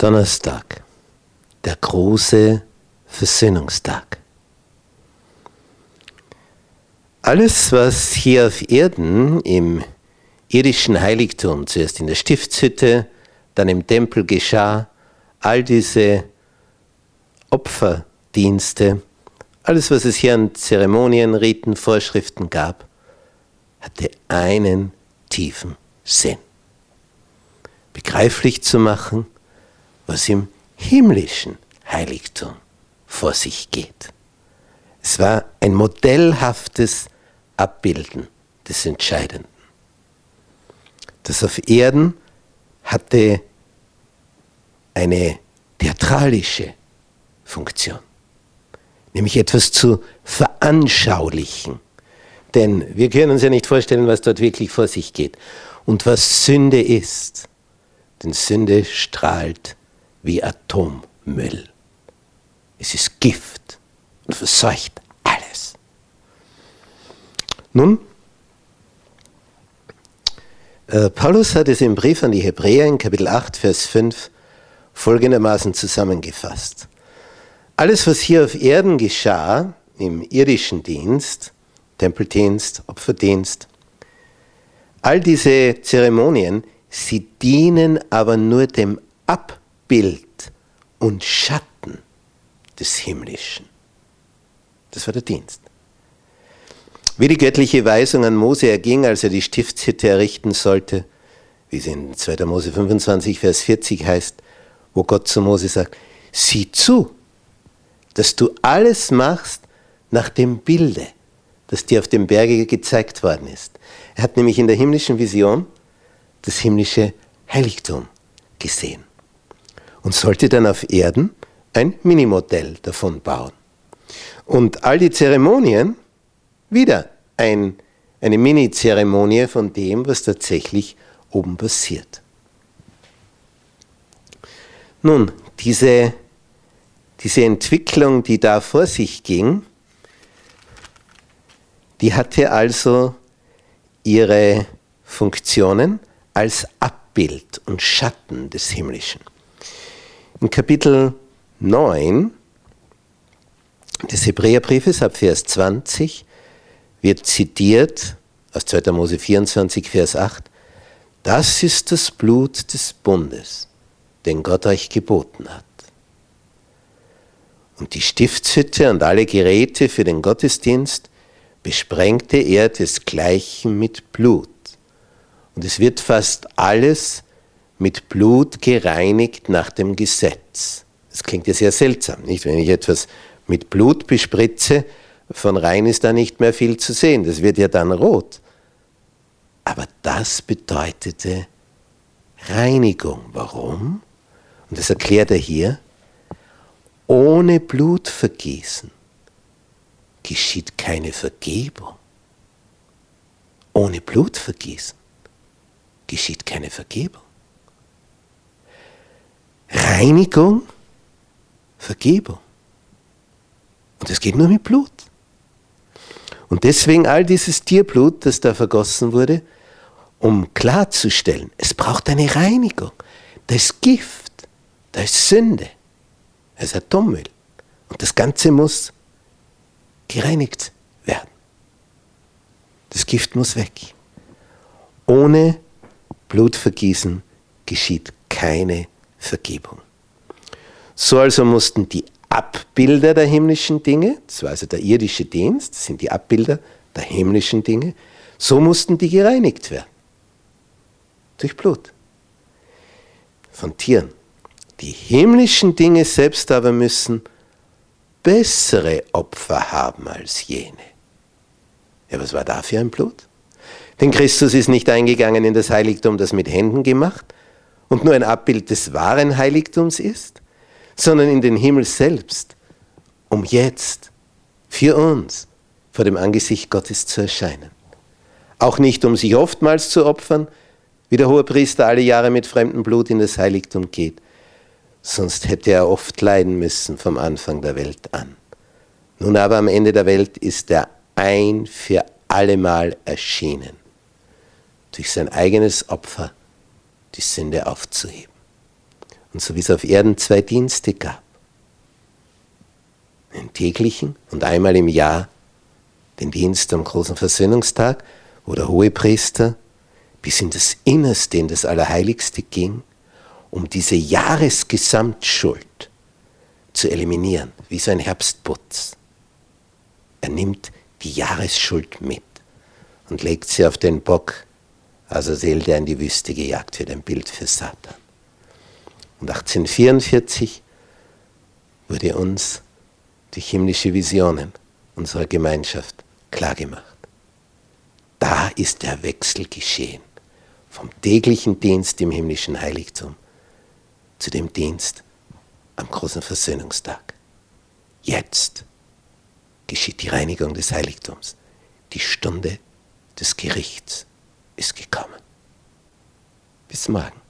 Donnerstag, der große Versöhnungstag. Alles, was hier auf Erden im irdischen Heiligtum, zuerst in der Stiftshütte, dann im Tempel geschah, all diese Opferdienste, alles, was es hier an Zeremonien, Riten, Vorschriften gab, hatte einen tiefen Sinn. Begreiflich zu machen, was im himmlischen Heiligtum vor sich geht. Es war ein modellhaftes Abbilden des Entscheidenden. Das auf Erden hatte eine theatralische Funktion, nämlich etwas zu veranschaulichen. Denn wir können uns ja nicht vorstellen, was dort wirklich vor sich geht und was Sünde ist. Denn Sünde strahlt wie Atommüll. Es ist Gift und verseucht alles. Nun, äh, Paulus hat es im Brief an die Hebräer in Kapitel 8, Vers 5 folgendermaßen zusammengefasst. Alles, was hier auf Erden geschah, im irdischen Dienst, Tempeldienst, Opferdienst, all diese Zeremonien, sie dienen aber nur dem Abbild und Schatten des Himmlischen. Das war der Dienst. Wie die göttliche Weisung an Mose erging, als er die Stiftshütte errichten sollte, wie es in 2. Mose 25, Vers 40 heißt, wo Gott zu Mose sagt, sieh zu, dass du alles machst nach dem Bilde, das dir auf dem Berge gezeigt worden ist. Er hat nämlich in der himmlischen Vision das himmlische Heiligtum gesehen und sollte dann auf Erden ein Minimodell davon bauen. Und all die Zeremonien, wieder ein, eine Mini-Zeremonie von dem, was tatsächlich oben passiert. Nun, diese, diese Entwicklung, die da vor sich ging, die hatte also ihre Funktionen als Abbild und Schatten des Himmlischen. In Kapitel 9 des Hebräerbriefes ab Vers 20 wird zitiert aus 2. Mose 24, Vers 8, das ist das Blut des Bundes, den Gott euch geboten hat. Und die Stiftshütte und alle Geräte für den Gottesdienst besprengte er desgleichen mit Blut. Und es wird fast alles mit Blut gereinigt nach dem Gesetz. Das klingt ja sehr seltsam, nicht? Wenn ich etwas mit Blut bespritze, von rein ist da nicht mehr viel zu sehen. Das wird ja dann rot. Aber das bedeutete Reinigung. Warum? Und das erklärt er hier. Ohne Blutvergießen geschieht keine Vergebung. Ohne Blutvergießen geschieht keine Vergebung. Reinigung, Vergebung. Und es geht nur mit Blut. Und deswegen all dieses Tierblut, das da vergossen wurde, um klarzustellen, es braucht eine Reinigung. Da ist Gift, da ist Sünde, da ist Atommüll. Und das Ganze muss gereinigt werden. Das Gift muss weg. Ohne Blutvergießen geschieht keine Vergebung. So also mussten die Abbilder der himmlischen Dinge, das war also der irdische Dienst, sind die Abbilder der himmlischen Dinge, so mussten die gereinigt werden. Durch Blut. Von Tieren. Die himmlischen Dinge selbst aber müssen bessere Opfer haben als jene. Ja, was war da für ein Blut? Denn Christus ist nicht eingegangen in das Heiligtum, das mit Händen gemacht und nur ein Abbild des wahren Heiligtums ist, sondern in den Himmel selbst, um jetzt für uns vor dem Angesicht Gottes zu erscheinen. Auch nicht, um sich oftmals zu opfern, wie der hohe Priester alle Jahre mit fremdem Blut in das Heiligtum geht, sonst hätte er oft leiden müssen vom Anfang der Welt an. Nun aber am Ende der Welt ist er ein für allemal erschienen, durch sein eigenes Opfer die Sünde aufzuheben. Und so wie es auf Erden zwei Dienste gab, den täglichen und einmal im Jahr den Dienst am großen Versöhnungstag, wo der Hohepriester bis in das Innerste, in das Allerheiligste ging, um diese Jahresgesamtschuld zu eliminieren, wie so ein Herbstputz. Er nimmt die Jahresschuld mit und legt sie auf den Bock, Azazel, der in die Wüste gejagt wird, ein Bild für Satan. Und 1844 wurde uns die himmlische Visionen unserer Gemeinschaft klargemacht. Da ist der Wechsel geschehen vom täglichen Dienst im himmlischen Heiligtum zu dem Dienst am großen Versöhnungstag. Jetzt geschieht die Reinigung des Heiligtums. Die Stunde des Gerichts ist gekommen. Bis morgen.